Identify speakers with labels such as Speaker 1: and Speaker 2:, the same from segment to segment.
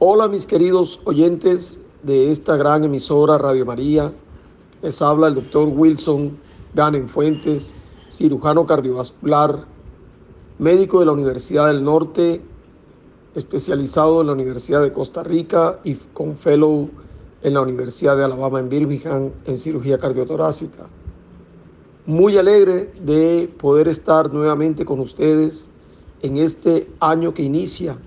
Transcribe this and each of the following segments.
Speaker 1: Hola mis queridos oyentes de esta gran emisora Radio María. Les habla el doctor Wilson Ganen Fuentes, cirujano cardiovascular, médico de la Universidad del Norte, especializado en la Universidad de Costa Rica y con fellow en la Universidad de Alabama en Birmingham en cirugía cardiotorácica. Muy alegre de poder estar nuevamente con ustedes en este año que inicia.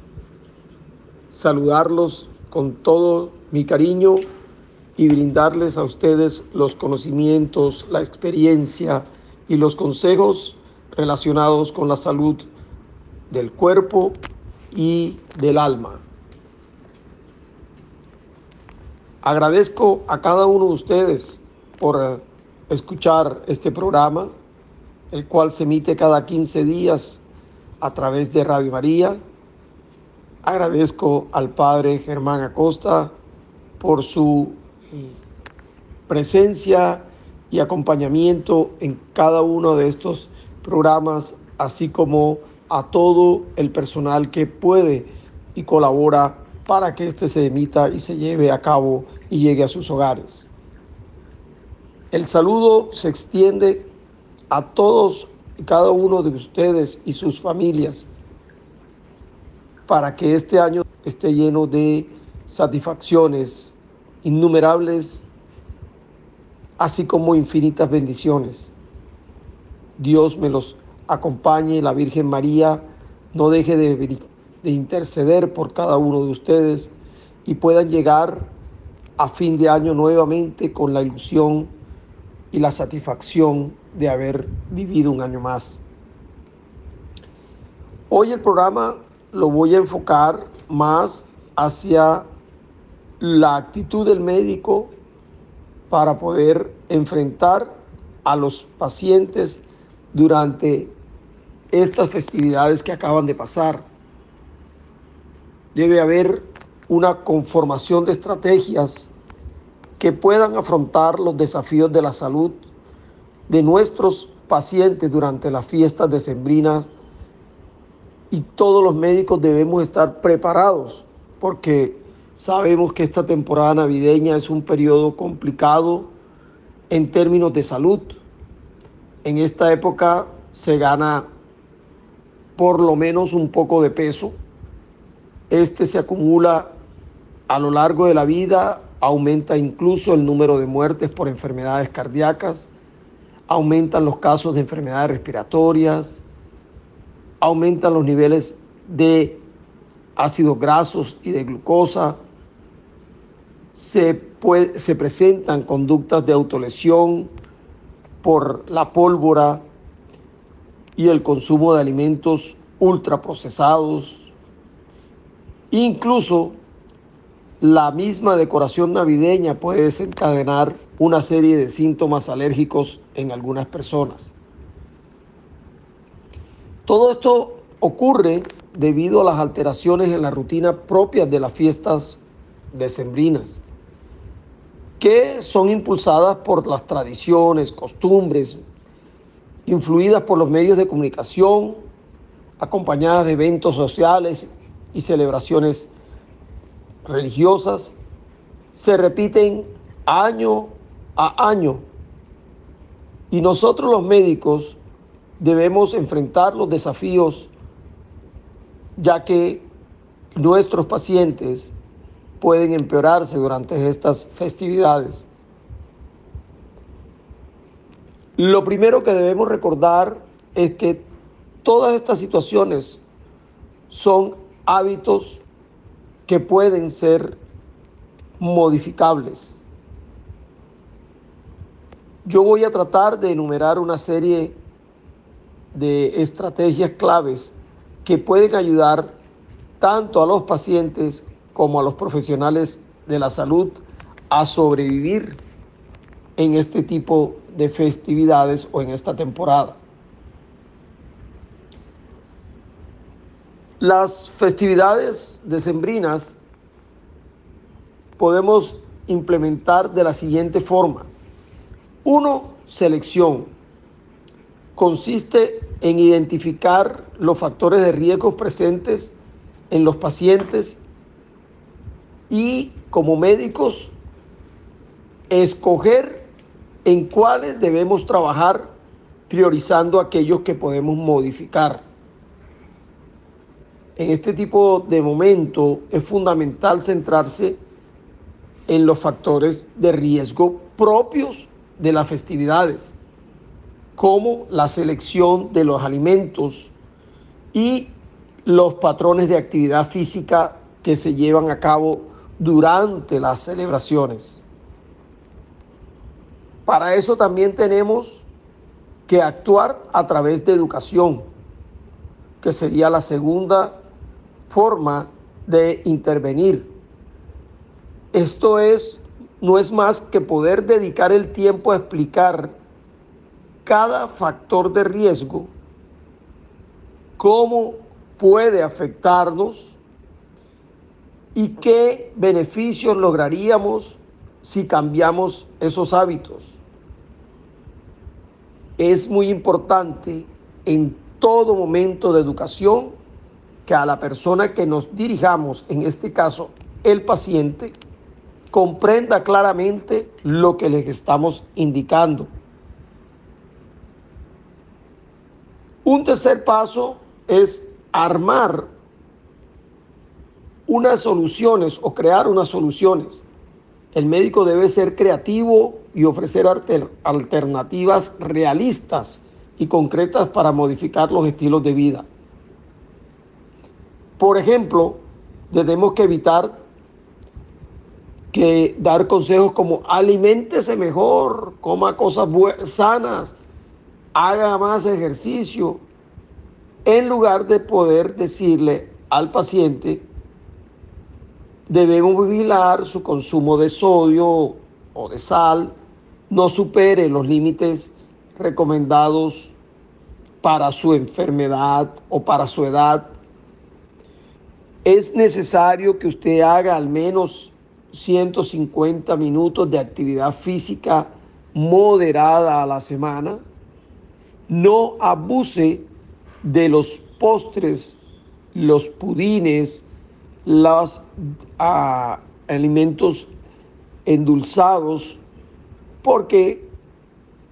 Speaker 1: Saludarlos con todo mi cariño y brindarles a ustedes los conocimientos, la experiencia y los consejos relacionados con la salud del cuerpo y del alma. Agradezco a cada uno de ustedes por escuchar este programa, el cual se emite cada 15 días a través de Radio María. Agradezco al Padre Germán Acosta por su presencia y acompañamiento en cada uno de estos programas, así como a todo el personal que puede y colabora para que éste se emita y se lleve a cabo y llegue a sus hogares. El saludo se extiende a todos y cada uno de ustedes y sus familias para que este año esté lleno de satisfacciones innumerables, así como infinitas bendiciones. Dios me los acompañe, la Virgen María no deje de de interceder por cada uno de ustedes y puedan llegar a fin de año nuevamente con la ilusión y la satisfacción de haber vivido un año más. Hoy el programa lo voy a enfocar más hacia la actitud del médico para poder enfrentar a los pacientes durante estas festividades que acaban de pasar debe haber una conformación de estrategias que puedan afrontar los desafíos de la salud de nuestros pacientes durante las fiestas decembrinas y todos los médicos debemos estar preparados porque sabemos que esta temporada navideña es un periodo complicado en términos de salud. En esta época se gana por lo menos un poco de peso este se acumula a lo largo de la vida, aumenta incluso el número de muertes por enfermedades cardíacas, aumentan los casos de enfermedades respiratorias, aumentan los niveles de ácidos grasos y de glucosa, se, se presentan conductas de autolesión por la pólvora y el consumo de alimentos ultraprocesados, Incluso la misma decoración navideña puede desencadenar una serie de síntomas alérgicos en algunas personas. Todo esto ocurre debido a las alteraciones en la rutina propias de las fiestas decembrinas, que son impulsadas por las tradiciones, costumbres, influidas por los medios de comunicación, acompañadas de eventos sociales y celebraciones religiosas se repiten año a año. Y nosotros los médicos debemos enfrentar los desafíos ya que nuestros pacientes pueden empeorarse durante estas festividades. Lo primero que debemos recordar es que todas estas situaciones son hábitos que pueden ser modificables. Yo voy a tratar de enumerar una serie de estrategias claves que pueden ayudar tanto a los pacientes como a los profesionales de la salud a sobrevivir en este tipo de festividades o en esta temporada. Las festividades decembrinas podemos implementar de la siguiente forma. Uno, selección. Consiste en identificar los factores de riesgo presentes en los pacientes y como médicos escoger en cuáles debemos trabajar priorizando aquellos que podemos modificar. En este tipo de momento es fundamental centrarse en los factores de riesgo propios de las festividades, como la selección de los alimentos y los patrones de actividad física que se llevan a cabo durante las celebraciones. Para eso también tenemos que actuar a través de educación, que sería la segunda forma de intervenir. Esto es no es más que poder dedicar el tiempo a explicar cada factor de riesgo, cómo puede afectarnos y qué beneficios lograríamos si cambiamos esos hábitos. Es muy importante en todo momento de educación que a la persona que nos dirijamos, en este caso el paciente, comprenda claramente lo que les estamos indicando. Un tercer paso es armar unas soluciones o crear unas soluciones. El médico debe ser creativo y ofrecer alternativas realistas y concretas para modificar los estilos de vida. Por ejemplo, tenemos que evitar que dar consejos como aliméntese mejor, coma cosas sanas, haga más ejercicio, en lugar de poder decirle al paciente, debemos vigilar su consumo de sodio o de sal, no supere los límites recomendados para su enfermedad o para su edad. Es necesario que usted haga al menos 150 minutos de actividad física moderada a la semana. No abuse de los postres, los pudines, los ah, alimentos endulzados, porque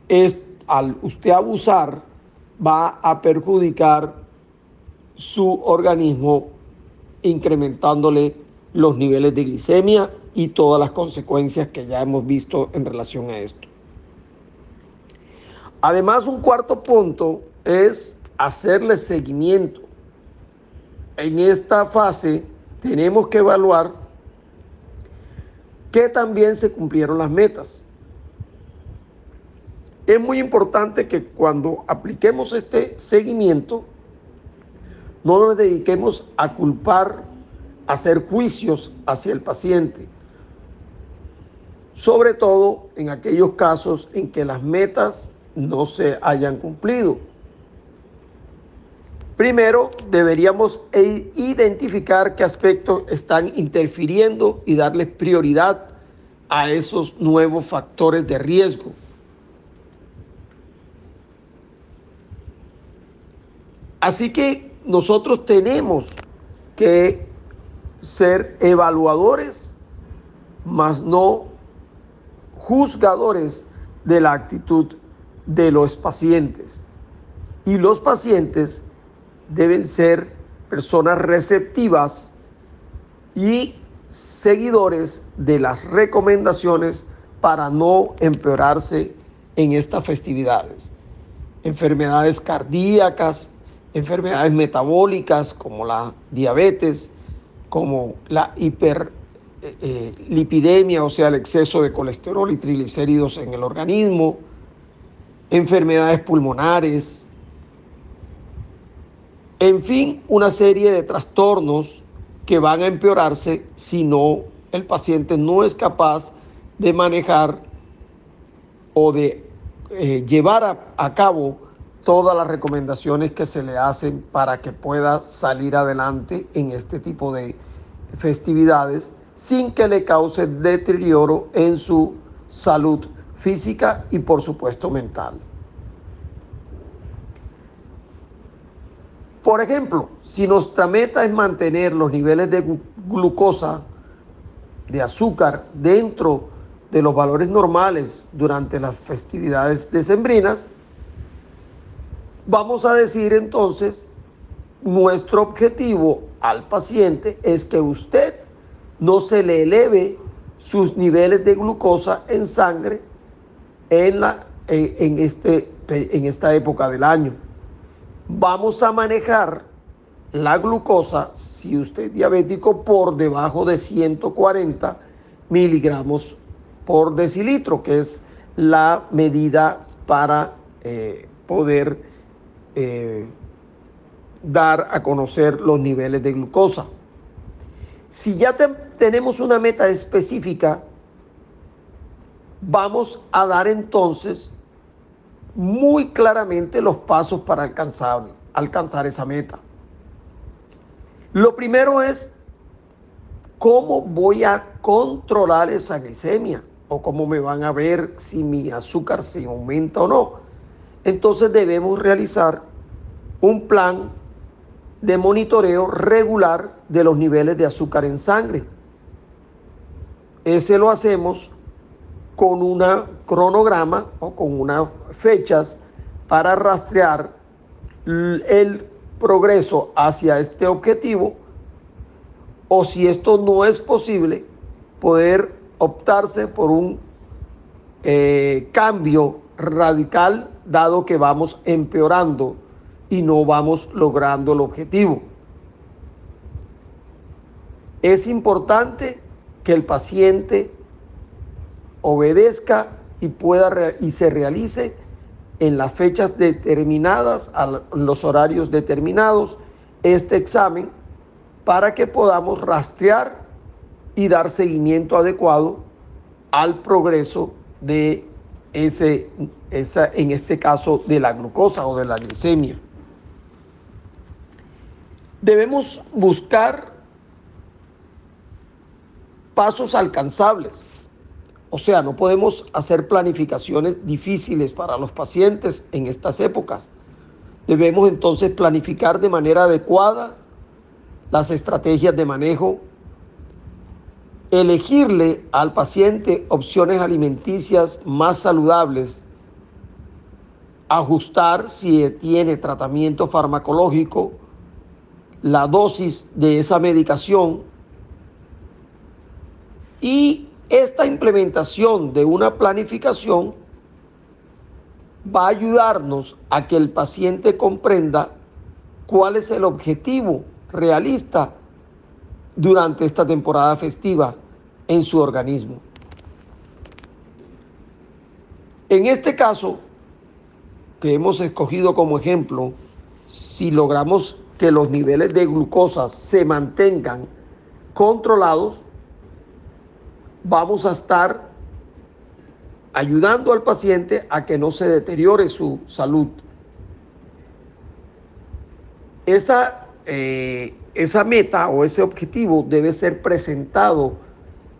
Speaker 1: es, al usted abusar va a perjudicar su organismo incrementándole los niveles de glicemia y todas las consecuencias que ya hemos visto en relación a esto. Además, un cuarto punto es hacerle seguimiento. En esta fase tenemos que evaluar que también se cumplieron las metas. Es muy importante que cuando apliquemos este seguimiento, no nos dediquemos a culpar, a hacer juicios hacia el paciente, sobre todo en aquellos casos en que las metas no se hayan cumplido. Primero, deberíamos e-, identificar qué aspectos están interfiriendo y darle prioridad a esos nuevos factores de riesgo. Así que nosotros tenemos que ser evaluadores, más no juzgadores de la actitud de los pacientes. Y los pacientes deben ser personas receptivas y seguidores de las recomendaciones para no empeorarse en estas festividades. Enfermedades cardíacas, enfermedades metabólicas como la diabetes, como la hiper eh, eh, o sea, el exceso de colesterol y triglicéridos en el organismo, enfermedades pulmonares, en fin, una serie de trastornos que van a empeorarse si no el paciente no es capaz de manejar o de eh, llevar a, a cabo todas las recomendaciones que se le hacen para que pueda salir adelante en este tipo de festividades sin que le cause deterioro en su salud física y por supuesto mental. Por ejemplo, si nuestra meta es mantener los niveles de glucosa, de azúcar dentro de los valores normales durante las festividades decembrinas, vamos a decir entonces, nuestro objetivo al paciente es que usted no se le eleve sus niveles de glucosa en sangre en, la, en, este, en esta época del año. Vamos a manejar la glucosa, si usted es diabético, por debajo de 140 miligramos por decilitro, que es la medida para eh, poder eh, dar a conocer los niveles de glucosa. Si ya tenemos una meta específica, vamos a dar entonces muy claramente los pasos para alcanzar, alcanzar esa meta. Lo primero es cómo voy a controlar esa glicemia o cómo me van a ver si mi azúcar se aumenta o no. Entonces debemos realizar un plan de monitoreo regular de los niveles de azúcar en sangre. Ese lo hacemos con un cronograma o con unas fechas para rastrear el progreso hacia este objetivo o si esto no es posible, poder optarse por un eh, cambio radical dado que vamos empeorando y no vamos logrando el objetivo. Es importante que el paciente obedezca y pueda y se realice en las fechas determinadas, a los horarios determinados, este examen para que podamos rastrear y dar seguimiento adecuado al progreso de ese, esa, en este caso, de la glucosa o de la glicemia. Debemos buscar pasos alcanzables o sea, no podemos hacer planificaciones difíciles para los pacientes en estas épocas. Debemos entonces planificar de manera adecuada las estrategias de manejo, elegirle al paciente opciones alimenticias más saludables, ajustar si tiene tratamiento farmacológico, la dosis de esa medicación y esta implementación de una planificación va a ayudarnos a que el paciente comprenda cuál es el objetivo realista durante esta temporada festiva en su organismo. En este caso, que hemos escogido como ejemplo, si logramos que los niveles de glucosa se mantengan controlados, vamos a estar ayudando al paciente a que no se deteriore su salud. Esa, eh, esa meta o ese objetivo debe ser presentado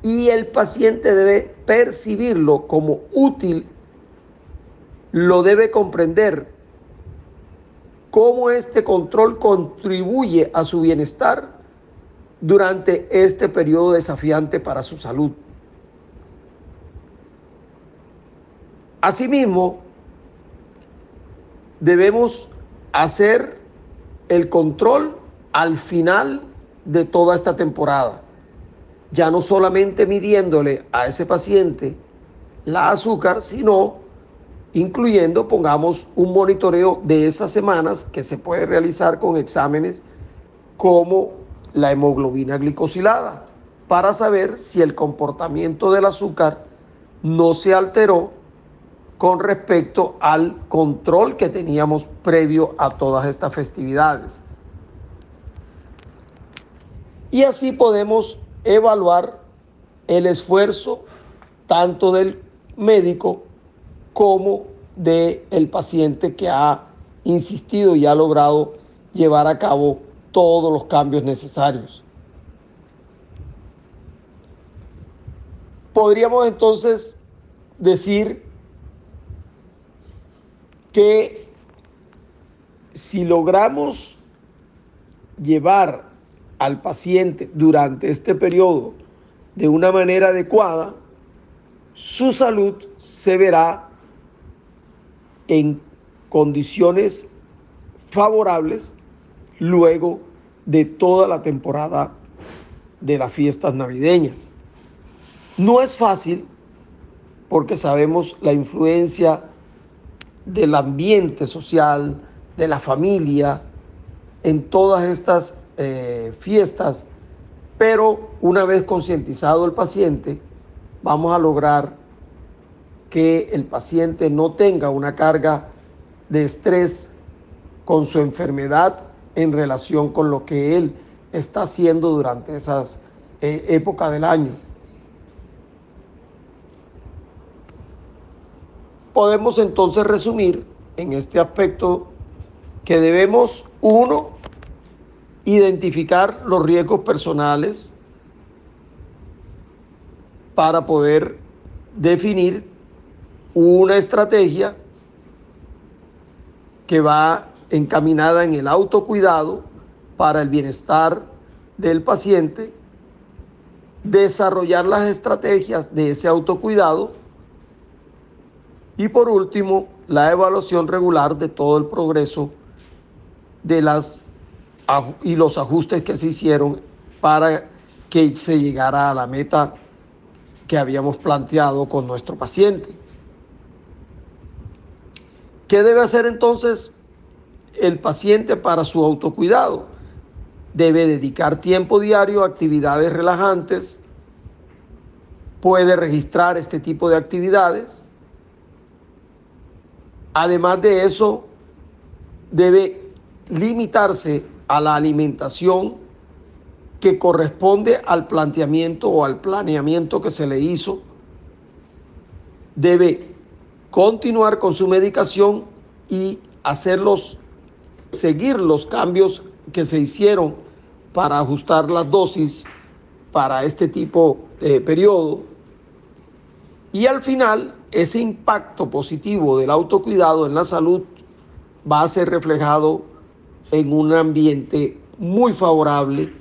Speaker 1: y el paciente debe percibirlo como útil, lo debe comprender cómo este control contribuye a su bienestar durante este periodo desafiante para su salud. Asimismo, debemos hacer el control al final de toda esta temporada, ya no solamente midiéndole a ese paciente la azúcar, sino incluyendo, pongamos, un monitoreo de esas semanas que se puede realizar con exámenes como la hemoglobina glicosilada, para saber si el comportamiento del azúcar no se alteró con respecto al control que teníamos previo a todas estas festividades. Y así podemos evaluar el esfuerzo tanto del médico como del el paciente que ha insistido y ha logrado llevar a cabo todos los cambios necesarios. Podríamos entonces decir que si logramos llevar al paciente durante este periodo de una manera adecuada, su salud se verá en condiciones favorables luego de toda la temporada de las fiestas navideñas. No es fácil porque sabemos la influencia del ambiente social, de la familia, en todas estas eh, fiestas, pero una vez concientizado el paciente, vamos a lograr que el paciente no tenga una carga de estrés con su enfermedad en relación con lo que él está haciendo durante esas eh, épocas del año. Podemos entonces resumir en este aspecto que debemos, uno, identificar los riesgos personales para poder definir una estrategia que va encaminada en el autocuidado para el bienestar del paciente, desarrollar las estrategias de ese autocuidado y por último, la evaluación regular de todo el progreso de las y los ajustes que se hicieron para que se llegara a la meta que habíamos planteado con nuestro paciente. ¿Qué debe hacer entonces el paciente para su autocuidado? Debe dedicar tiempo diario a actividades relajantes, puede registrar este tipo de actividades. Además de eso, debe limitarse a la alimentación que corresponde al planteamiento o al planeamiento que se le hizo. Debe continuar con su medicación y hacerlos, seguir los cambios que se hicieron para ajustar las dosis para este tipo de periodo. Y al final, ese impacto positivo del autocuidado en la salud va a ser reflejado en un ambiente muy favorable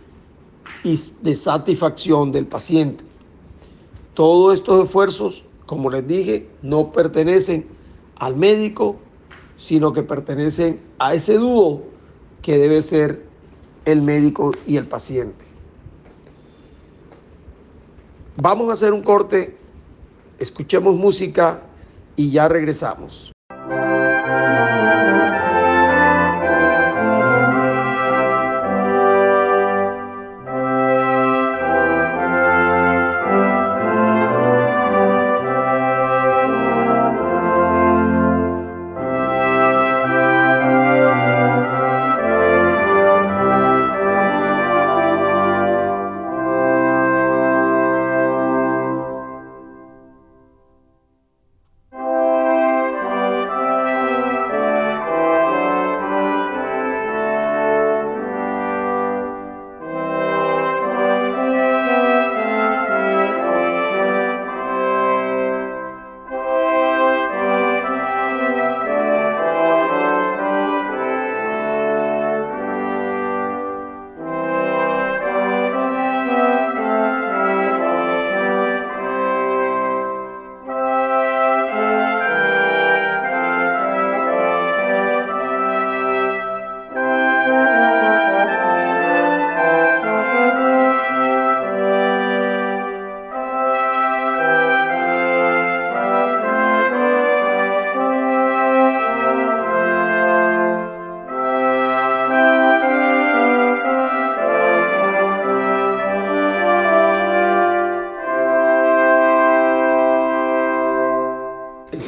Speaker 1: y de satisfacción del paciente. Todos estos esfuerzos, como les dije, no pertenecen al médico, sino que pertenecen a ese dúo que debe ser el médico y el paciente. Vamos a hacer un corte, escuchemos música y ya regresamos.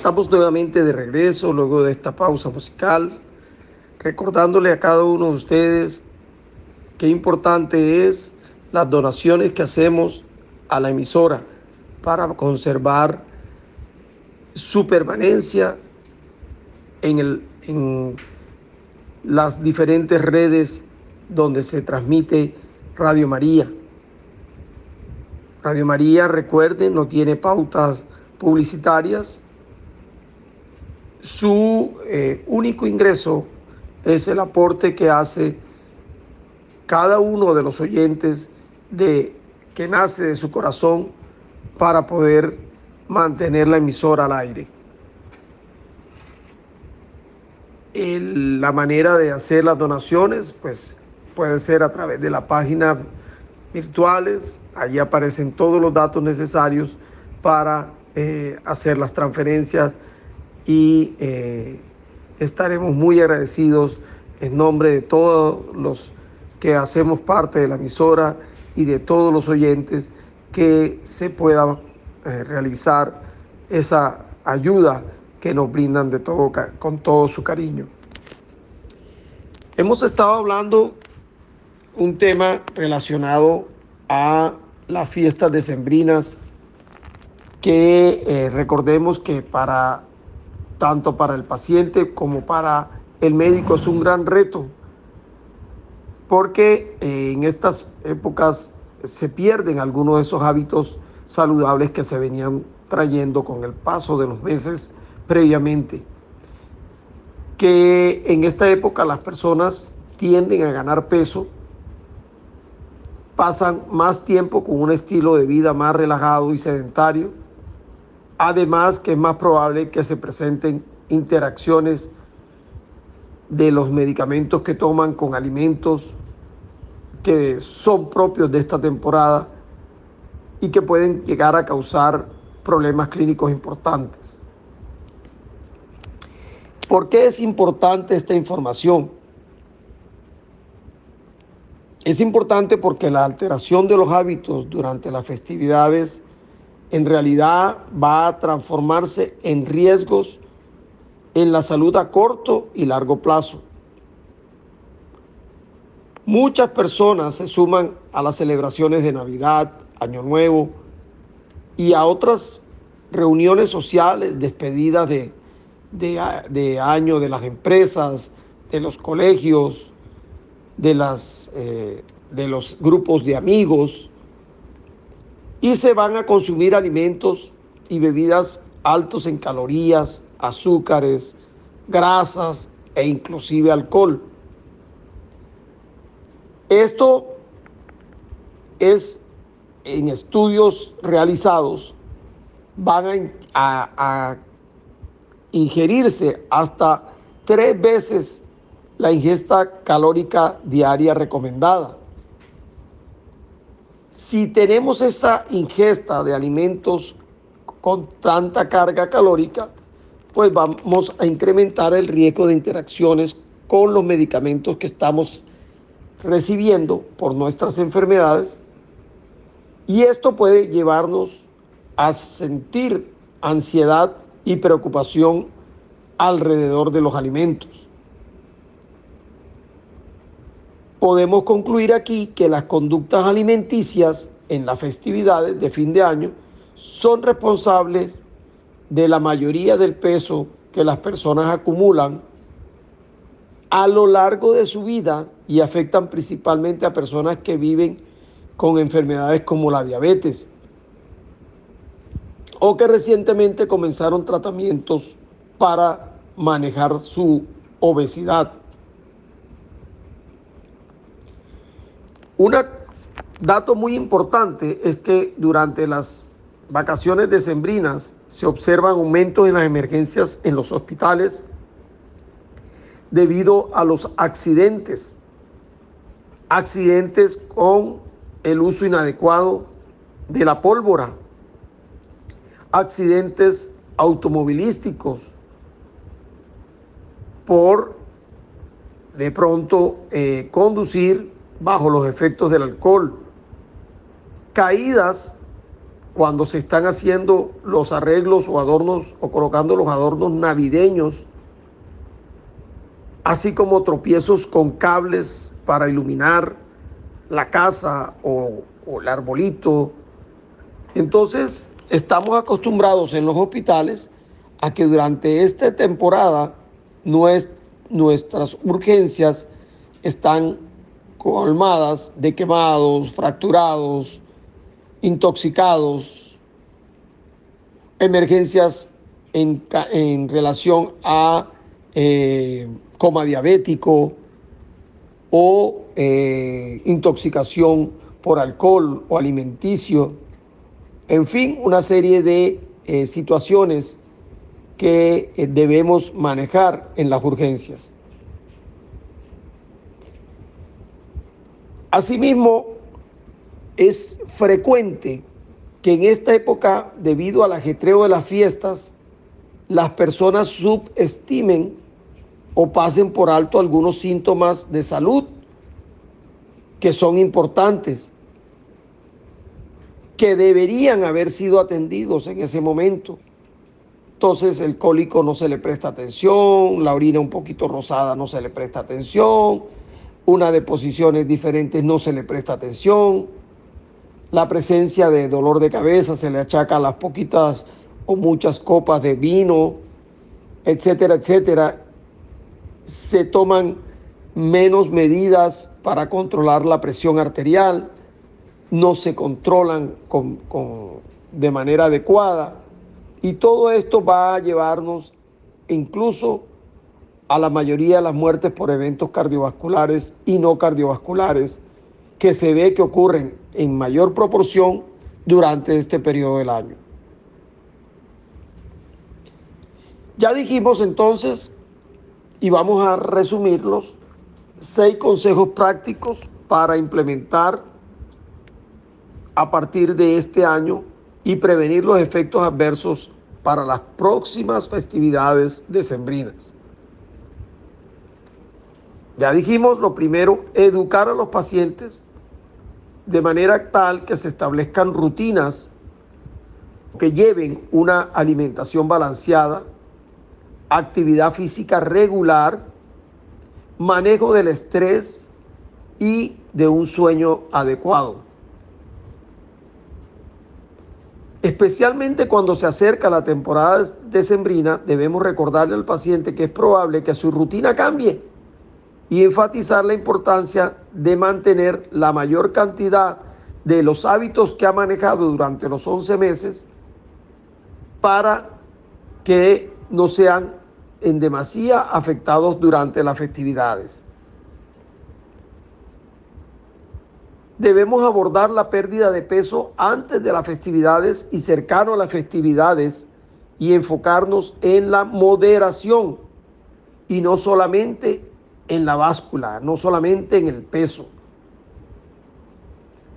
Speaker 1: Estamos nuevamente de regreso luego de esta pausa musical, recordándole a cada uno de ustedes qué importante es las donaciones que hacemos a la emisora para conservar su permanencia en, el, en las diferentes redes donde se transmite Radio María. Radio María, recuerden, no tiene pautas publicitarias su eh, único ingreso es el aporte que hace cada uno de los oyentes de que nace de su corazón para poder mantener la emisora al aire. la manera de hacer las donaciones, pues puede ser a través de la página virtuales, allí aparecen todos los datos necesarios para eh, hacer las transferencias y eh, estaremos muy agradecidos en nombre de todos los que hacemos parte de la emisora y de todos los oyentes que se pueda eh, realizar esa ayuda que nos brindan de todo, con todo su cariño. Hemos estado hablando un tema relacionado a las fiestas decembrinas que eh, recordemos que para tanto para el paciente como para el médico es un gran reto porque eh, en estas épocas se pierden algunos de esos hábitos saludables que se venían trayendo con el paso de los meses previamente. Que en esta época las personas tienden a ganar peso, pasan más tiempo con un estilo de vida más relajado y sedentario, además que es más probable que se presenten interacciones de los medicamentos que toman con alimentos que son propios de esta temporada y que pueden llegar a causar problemas clínicos importantes. ¿Por qué es importante esta información? Es importante porque la alteración de los hábitos durante las festividades en realidad va a transformarse en riesgos en la salud a corto y largo plazo. Muchas personas se suman a las celebraciones de Navidad, Año Nuevo y a otras reuniones sociales, despedidas de, de, año de las empresas, de los colegios, de, las, eh, de los grupos de amigos y se van a consumir alimentos y bebidas altos en calorías, azúcares, grasas e inclusive alcohol. Esto es en estudios realizados, van a, a ingerirse hasta tres veces la ingesta calórica diaria recomendada. Si tenemos esta ingesta de alimentos con tanta carga calórica, pues vamos a incrementar el riesgo de interacciones con los medicamentos que estamos recibiendo por nuestras enfermedades y esto puede llevarnos a sentir ansiedad y preocupación alrededor de los alimentos. Podemos concluir aquí que las conductas alimenticias en las festividades de fin de año son responsables de la mayoría del peso que las personas acumulan a lo largo de su vida y afectan principalmente a personas que viven con enfermedades como la diabetes o que recientemente comenzaron tratamientos para manejar su obesidad. Un dato muy importante es que durante las vacaciones decembrinas se observan aumentos en las emergencias en los hospitales debido a los accidentes, accidentes con el uso inadecuado de la pólvora, accidentes automovilísticos por de pronto eh, conducir bajo los efectos del alcohol, caídas cuando se están haciendo los arreglos o adornos o colocando los adornos navideños, así como tropiezos con cables para iluminar la casa o, el arbolito. Entonces, estamos acostumbrados en los hospitales a que durante esta temporada nuestras urgencias están colmadas de quemados, fracturados, intoxicados, emergencias en, relación a eh, coma diabético o eh, intoxicación por alcohol o alimenticio, en fin, una serie de eh, situaciones que debemos manejar en las urgencias. Asimismo, es frecuente que en esta época, debido al ajetreo de las fiestas, las personas subestimen o pasen por alto algunos síntomas de salud que son importantes, que deberían haber sido atendidos en ese momento. Entonces el cólico no se le presta atención, la orina un poquito rosada no se le presta atención, una de posiciones diferentes no se le presta atención, la presencia de dolor de cabeza se le achaca a las poquitas o muchas copas de vino, etcétera, etcétera, se toman menos medidas para controlar la presión arterial, no se controlan de manera adecuada y todo esto va a llevarnos incluso a la mayoría de las muertes por eventos cardiovasculares y no cardiovasculares que se ve que ocurren en mayor proporción durante este periodo del año. Ya dijimos entonces, y vamos a resumirlos, seis consejos prácticos para implementar a partir de este año y prevenir los efectos adversos para las próximas festividades decembrinas. Ya dijimos lo primero, educar a los pacientes de manera tal que se establezcan rutinas que lleven una alimentación balanceada, actividad física regular, manejo del estrés y de un sueño adecuado. Especialmente cuando se acerca la temporada decembrina, debemos recordarle al paciente que es probable que su rutina cambie y enfatizar la importancia de mantener la mayor cantidad de los hábitos que ha manejado durante los 11 meses para que no sean en demasía afectados durante las festividades. Debemos abordar la pérdida de peso antes de las festividades y cercano a las festividades y enfocarnos en la moderación y no solamente en la báscula, no solamente en el peso.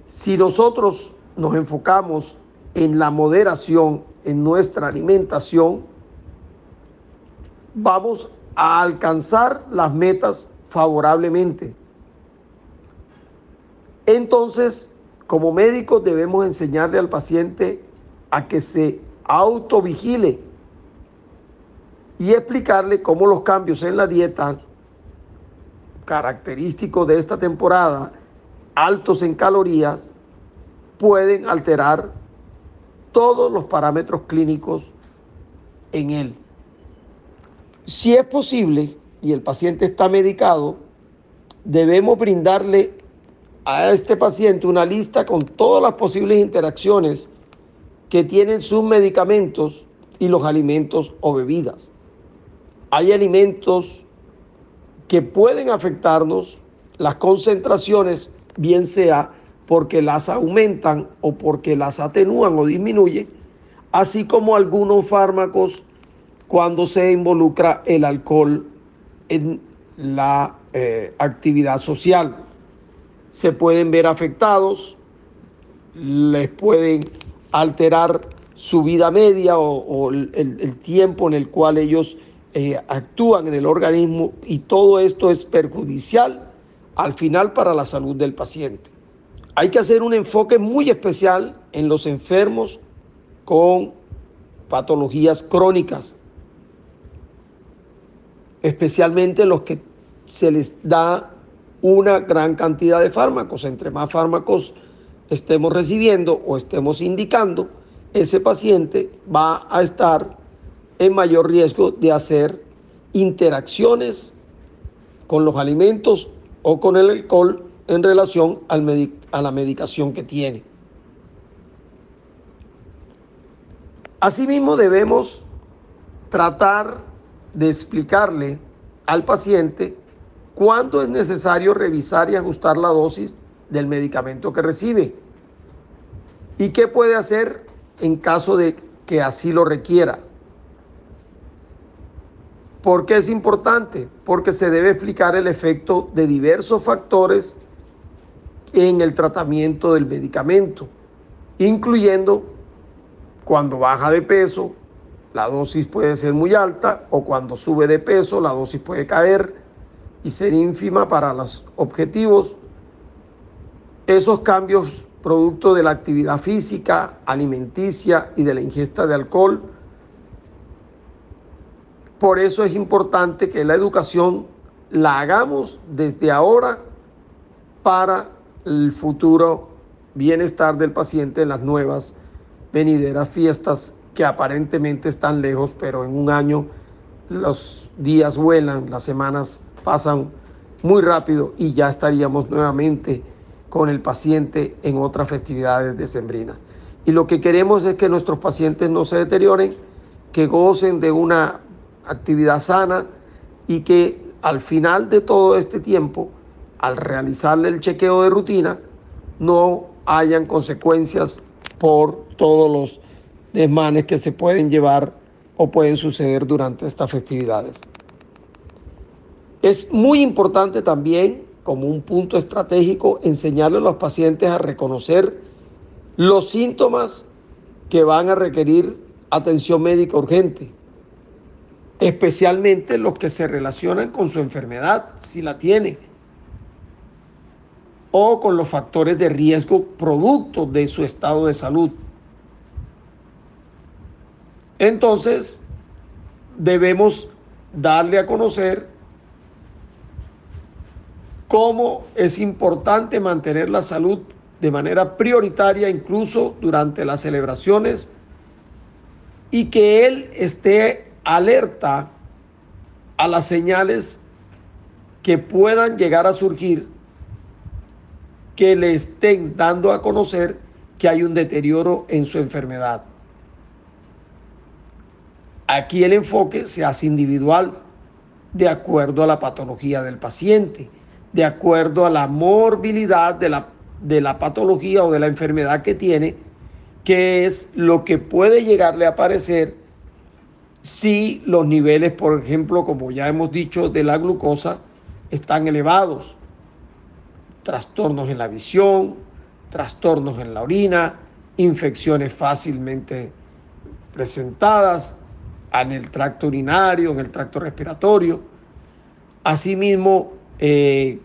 Speaker 1: Si nosotros nos enfocamos en la moderación en nuestra alimentación, vamos a alcanzar las metas favorablemente. Entonces, como médicos debemos enseñarle al paciente a que se autovigile y explicarle cómo los cambios en la dieta característicos de esta temporada, altos en calorías, pueden alterar todos los parámetros clínicos en él. Si es posible y el paciente está medicado, debemos brindarle a este paciente una lista con todas las posibles interacciones que tienen sus medicamentos y los alimentos o bebidas. Hay alimentos que pueden afectarnos, las concentraciones, bien sea porque las aumentan o porque las atenúan o disminuyen, así como algunos fármacos cuando se involucra el alcohol en la eh, actividad social. Se pueden ver afectados, les pueden alterar su vida media o, el, tiempo en el cual ellos eh, actúan en el organismo y todo esto es perjudicial al final para la salud del paciente. Hay que hacer un enfoque muy especial en los enfermos con patologías crónicas, especialmente los que se les da una gran cantidad de fármacos. Entre más fármacos estemos recibiendo o estemos indicando, ese paciente va a estar en mayor riesgo de hacer interacciones con los alimentos o con el alcohol en relación al a la medicación que tiene. Asimismo debemos tratar de explicarle al paciente cuándo es necesario revisar y ajustar la dosis del medicamento que recibe y qué puede hacer en caso de que así lo requiera. ¿Por qué es importante? Porque se debe explicar el efecto de diversos factores en el tratamiento del medicamento, incluyendo cuando baja de peso, la dosis puede ser muy alta o cuando sube de peso, la dosis puede caer y ser ínfima para los objetivos. Esos cambios producto de la actividad física, alimenticia y de la ingesta de alcohol por eso es importante que la educación la hagamos desde ahora para el futuro bienestar del paciente en las nuevas venideras fiestas que aparentemente están lejos, pero en un año los días vuelan, las semanas pasan muy rápido y ya estaríamos nuevamente con el paciente en otras festividades decembrinas. Y lo que queremos es que nuestros pacientes no se deterioren, que gocen de una actividad sana y que al final de todo este tiempo, al realizarle el chequeo de rutina, no hayan consecuencias por todos los desmanes que se pueden llevar o pueden suceder durante estas festividades. Es muy importante también, como un punto estratégico, enseñarle a los pacientes a reconocer los síntomas que van a requerir atención médica urgente especialmente los que se relacionan con su enfermedad, si la tiene, o con los factores de riesgo producto de su estado de salud. Entonces, debemos darle a conocer cómo es importante mantener la salud de manera prioritaria incluso durante las celebraciones y que él esté alerta a las señales que puedan llegar a surgir que le estén dando a conocer que hay un deterioro en su enfermedad. Aquí el enfoque se hace individual, de acuerdo a la patología del paciente, de acuerdo a la morbilidad de la, de la patología o de la enfermedad que tiene, que es lo que puede llegarle a aparecer si los niveles, por ejemplo, como ya hemos dicho, de la glucosa están elevados. Trastornos en la visión, trastornos en la orina, infecciones fácilmente presentadas en el tracto urinario, en el tracto respiratorio. Asimismo, eh,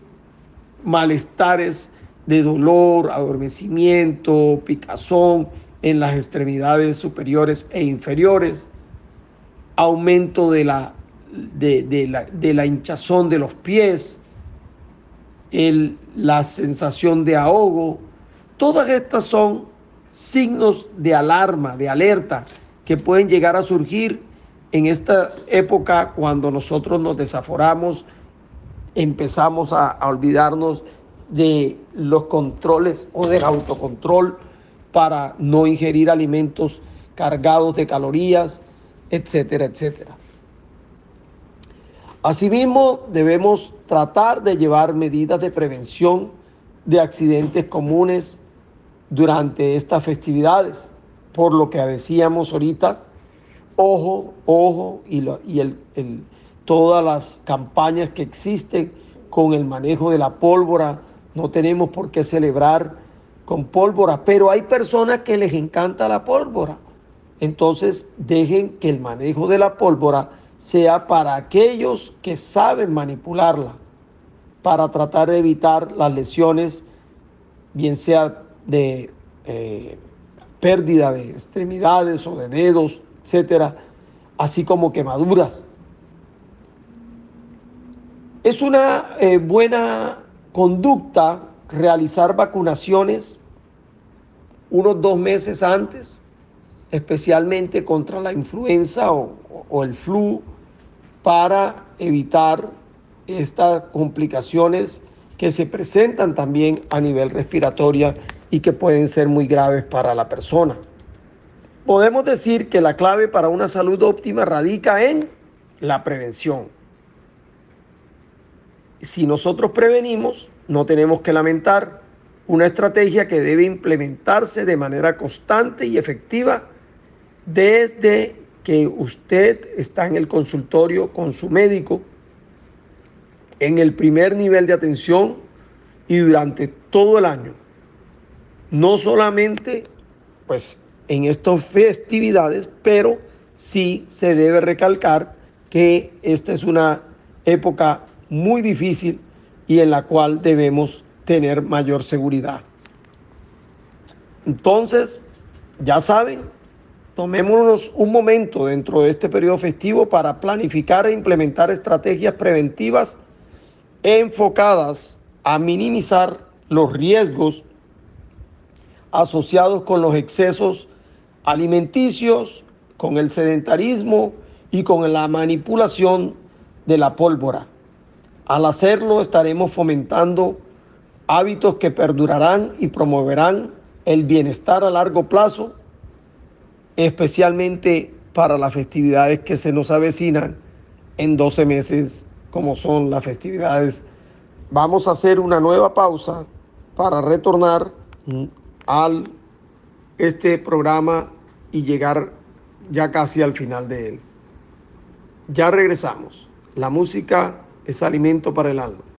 Speaker 1: malestares de dolor, adormecimiento, picazón en las extremidades superiores e inferiores aumento de la, de, la, hinchazón de los pies, el, la sensación de ahogo. Todas estas son signos de alarma, de alerta, que pueden llegar a surgir en esta época cuando nosotros nos desaforamos, empezamos a, a olvidarnos de los controles o del autocontrol para no ingerir alimentos cargados de calorías, etcétera, etcétera. Asimismo, debemos tratar de llevar medidas de prevención de accidentes comunes durante estas festividades, por lo que decíamos ahorita, ojo, ojo, y, todas las campañas que existen con el manejo de la pólvora, no tenemos por qué celebrar con pólvora, pero hay personas que les encanta la pólvora entonces dejen que el manejo de la pólvora sea para aquellos que saben manipularla, para tratar de evitar las lesiones, bien sea de eh, pérdida de extremidades o de dedos, etcétera, así como quemaduras. Es una eh, buena conducta realizar vacunaciones unos dos meses antes especialmente contra la influenza o, el flu, para evitar estas complicaciones que se presentan también a nivel respiratorio y que pueden ser muy graves para la persona. podemos decir que la clave para una salud óptima radica en la prevención. Si nosotros prevenimos, no tenemos que lamentar una estrategia que debe implementarse de manera constante y efectiva desde que usted está en el consultorio con su médico, en el primer nivel de atención y durante todo el año. No solamente pues en estas festividades, pero sí se debe recalcar que esta es una época muy difícil y en la cual debemos tener mayor seguridad. Entonces, ya saben, tomémonos un momento dentro de este periodo festivo para planificar e implementar estrategias preventivas enfocadas a minimizar los riesgos asociados con los excesos alimenticios, con el sedentarismo y con la manipulación de la pólvora. Al hacerlo estaremos fomentando hábitos que perdurarán y promoverán el bienestar a largo plazo, especialmente para las festividades que se nos avecinan en 12 meses, como son las festividades. Vamos a hacer una nueva pausa para retornar al este programa y llegar ya casi al final de él. Ya regresamos. La música es alimento para el alma.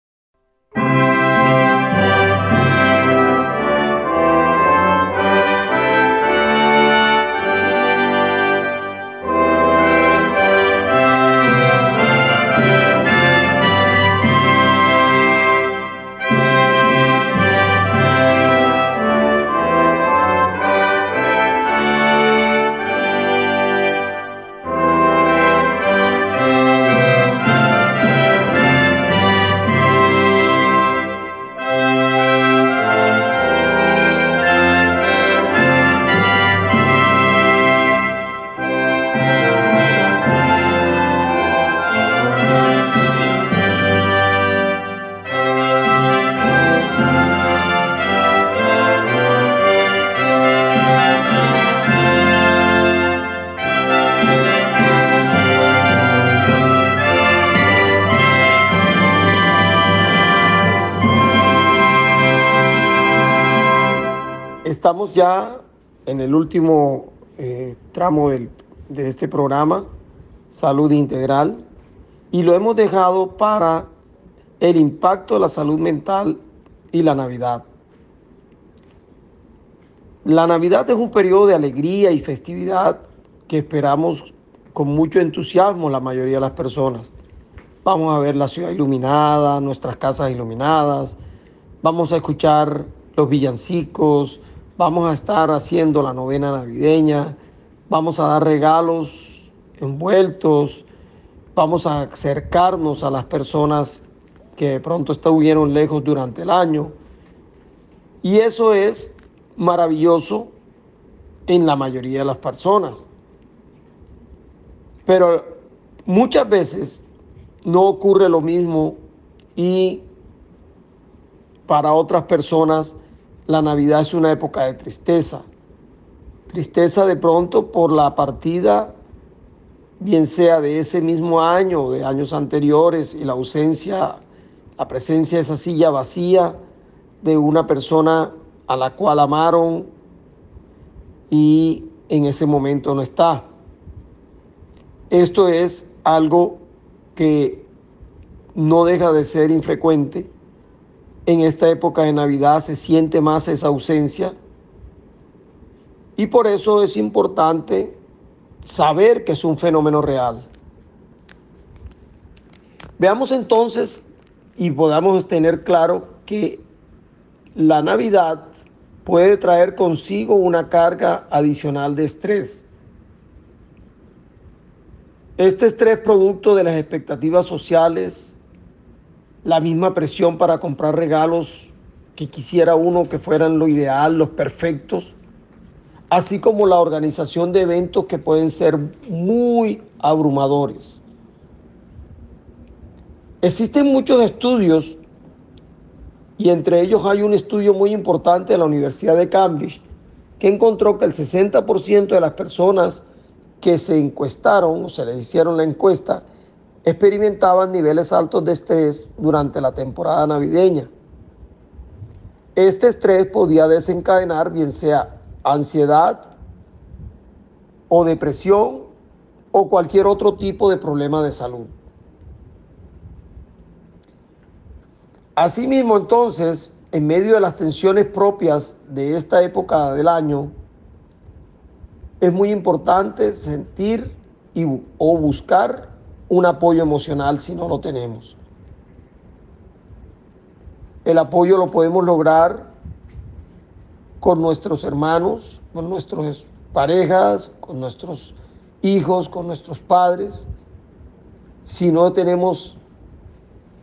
Speaker 1: Ya en el último eh, tramo de este programa, Salud Integral, y lo hemos dejado para el impacto de la salud mental y la Navidad. La Navidad es un periodo de alegría y festividad que esperamos con mucho entusiasmo la mayoría de las personas. Vamos a ver la ciudad iluminada, nuestras casas iluminadas, vamos a escuchar los villancicos, Vamos a estar haciendo la novena navideña, vamos a dar regalos envueltos, vamos a acercarnos a las personas que de pronto estuvieron lejos durante el año. Y eso es maravilloso en la mayoría de las personas. Pero muchas veces no ocurre lo mismo y para otras personas la Navidad es una época de tristeza. Tristeza de pronto por la partida, bien sea de ese mismo año o de años anteriores, y la ausencia, la presencia de esa silla vacía de una persona a la cual amaron y en ese momento no está. Esto es algo que no deja de ser infrecuente en esta época de Navidad se siente más esa ausencia. Y por eso es importante saber que es un fenómeno real. Veamos entonces y podamos tener claro que la Navidad puede traer consigo una carga adicional de estrés. Este estrés producto de las expectativas sociales, la misma presión para comprar regalos que quisiera uno que fueran lo ideal, los perfectos, así como la organización de eventos que pueden ser muy abrumadores. Existen muchos estudios y entre ellos hay un estudio muy importante de la Universidad de Cambridge que encontró que el 60% de las personas que se encuestaron o se les hicieron la encuesta experimentaban niveles altos de estrés durante la temporada navideña. Este estrés podía desencadenar bien sea ansiedad o depresión o cualquier otro tipo de problema de salud. Asimismo, entonces, en medio de las tensiones propias de esta época del año, es muy importante sentir y, o buscar un apoyo emocional si no lo tenemos. El apoyo lo podemos lograr con nuestros hermanos, con nuestras parejas, con nuestros hijos, con nuestros padres. Si no tenemos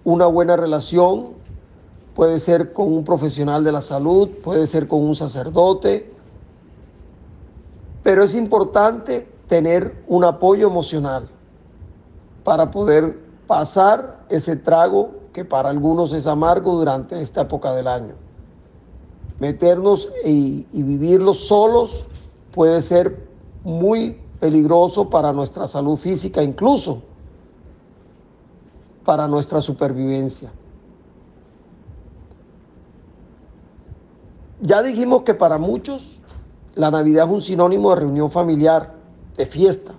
Speaker 1: una buena relación, puede ser con un profesional de la salud, puede ser con un sacerdote, pero es importante tener un apoyo emocional para poder pasar ese trago que para algunos es amargo durante esta época del año. Meternos y, y vivirlos solos puede ser muy peligroso para nuestra salud física, incluso para nuestra supervivencia. Ya dijimos que para muchos la Navidad es un sinónimo de reunión familiar, de fiesta,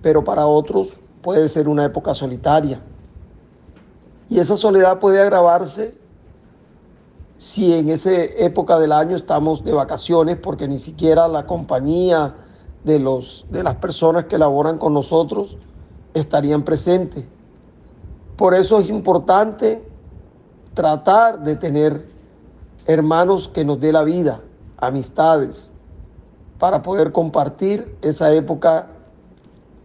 Speaker 1: pero para otros puede ser una época solitaria. Y esa soledad puede agravarse si en esa época del año estamos de vacaciones porque ni siquiera la compañía de, los, de las personas que laboran con nosotros estarían presentes. Por eso es importante tratar de tener hermanos que nos dé la vida, amistades, para poder compartir esa época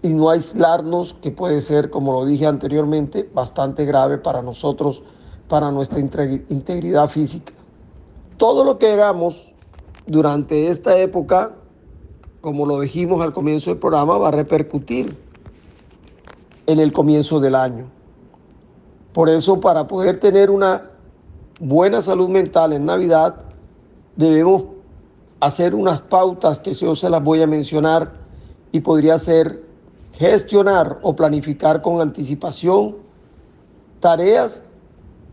Speaker 1: y no aislarnos, que puede ser, como lo dije anteriormente, bastante grave para nosotros, para nuestra integridad física. Todo lo que hagamos durante esta época, como lo dijimos al comienzo del programa, va a repercutir en el comienzo del año. Por eso, para poder tener una buena salud mental en Navidad, debemos hacer unas pautas que yo se las voy a mencionar y podría ser gestionar o planificar con anticipación tareas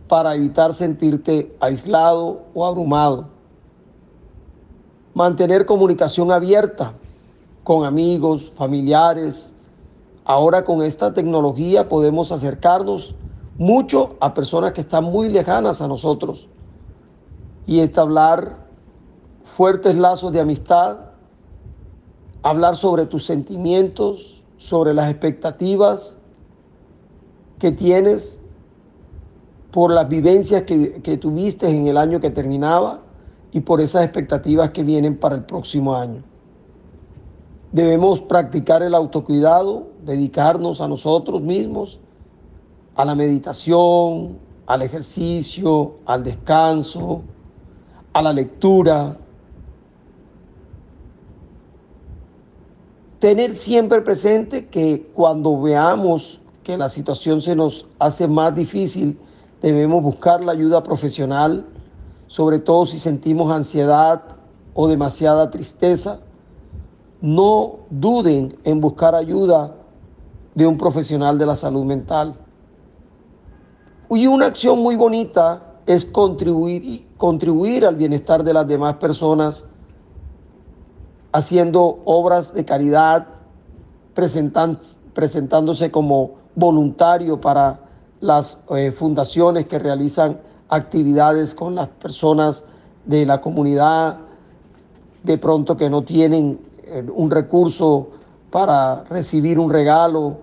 Speaker 1: para evitar sentirte aislado o abrumado. Mantener comunicación abierta con amigos, familiares. Ahora con esta tecnología podemos acercarnos mucho a personas que están muy lejanas a nosotros y establecer fuertes lazos de amistad, hablar sobre tus sentimientos, sobre las expectativas que tienes por las vivencias que, tuviste en el año que terminaba y por esas expectativas que vienen para el próximo año. Debemos practicar el autocuidado, dedicarnos a nosotros mismos, a la meditación, al ejercicio, al descanso, a la lectura, tener siempre presente que cuando veamos que la situación se nos hace más difícil, debemos buscar la ayuda profesional, sobre todo si sentimos ansiedad o demasiada tristeza. No duden en buscar ayuda de un profesional de la salud mental. Y una acción muy bonita es contribuir, contribuir al bienestar de las demás personas haciendo obras de caridad, presentándose como voluntario para las eh, fundaciones que realizan actividades con las personas de la comunidad, de pronto que no tienen eh, un recurso para recibir un regalo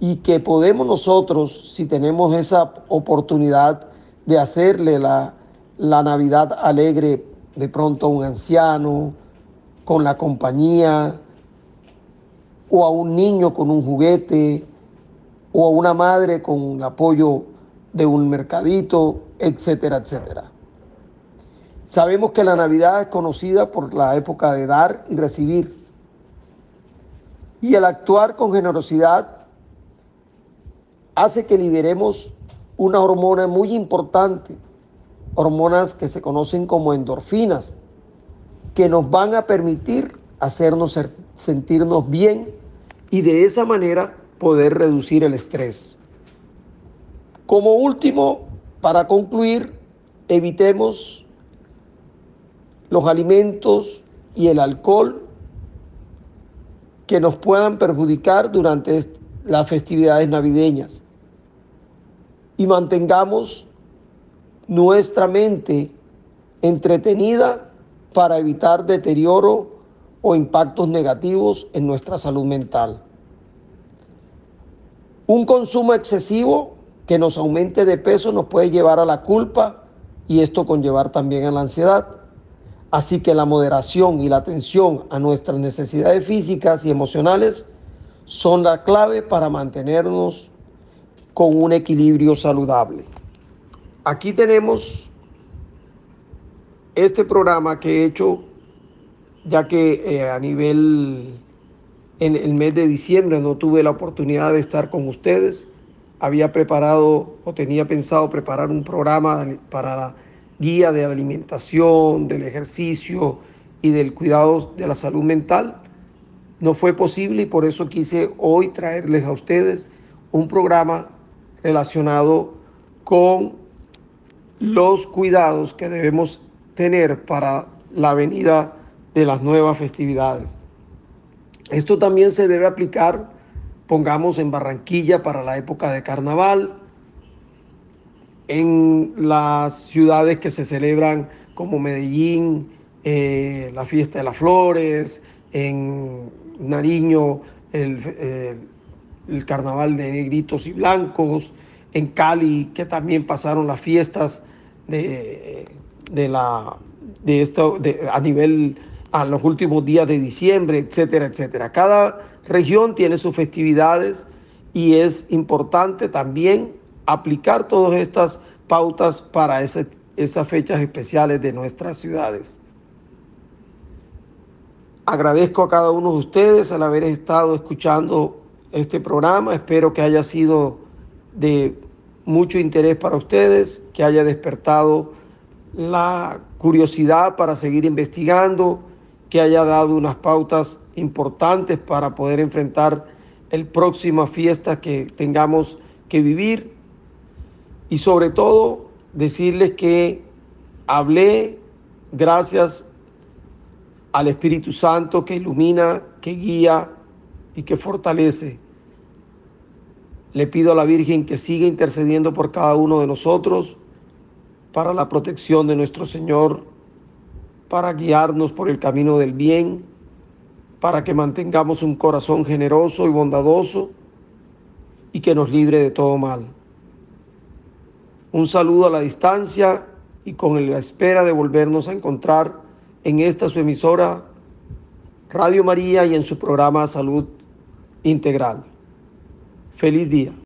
Speaker 1: y que podemos nosotros, si tenemos esa oportunidad de hacerle la, la Navidad alegre de pronto a un anciano, con la compañía, o a un niño con un juguete, o a una madre con el apoyo de un mercadito, etcétera, etcétera. Sabemos que la Navidad es conocida por la época de dar y recibir. Y el actuar con generosidad hace que liberemos una hormona muy importante, hormonas que se conocen como endorfinas, que nos van a permitir hacernos sentirnos bien y de esa manera poder reducir el estrés. Como último, para concluir, evitemos los alimentos y el alcohol que nos puedan perjudicar durante las festividades navideñas y mantengamos nuestra mente entretenida para evitar deterioro o impactos negativos en nuestra salud mental. Un consumo excesivo que nos aumente de peso nos puede llevar a la culpa y esto conllevar también a la ansiedad. Así que la moderación y la atención a nuestras necesidades físicas y emocionales son la clave para mantenernos con un equilibrio saludable. Aquí tenemos este programa que he hecho ya que eh, a nivel en el mes de diciembre no tuve la oportunidad de estar con ustedes. Había preparado o tenía pensado preparar un programa para la guía de alimentación, del ejercicio y del cuidado de la salud mental. No fue posible y por eso quise hoy traerles a ustedes un programa relacionado con los cuidados que debemos tener para la venida de las nuevas festividades. Esto también se debe aplicar, pongamos en Barranquilla para la época de carnaval, en las ciudades que se celebran como Medellín, eh, la fiesta de las flores, en Nariño el, el, carnaval de negritos y blancos, en Cali que también pasaron las fiestas de, de la, de esto a nivel a los últimos días de diciembre, etcétera, etcétera. Cada región tiene sus festividades y es importante también aplicar todas estas pautas para esas fechas especiales de nuestras ciudades. Agradezco a cada uno de ustedes al haber estado escuchando este programa. Espero que haya sido de mucho interés para ustedes, que haya despertado la curiosidad para seguir investigando que haya dado unas pautas importantes para poder enfrentar el próxima fiesta que tengamos que vivir y sobre todo decirles que hablé gracias al Espíritu Santo que ilumina, que guía y que fortalece. Le pido a la Virgen que siga intercediendo por cada uno de nosotros para la protección de nuestro Señor para guiarnos por el camino del bien, para que mantengamos un corazón generoso y bondadoso y que nos libre de todo mal. Un saludo a la distancia y con la espera de volvernos a encontrar en esta su emisora Radio María y en su programa Salud Integral. Feliz día.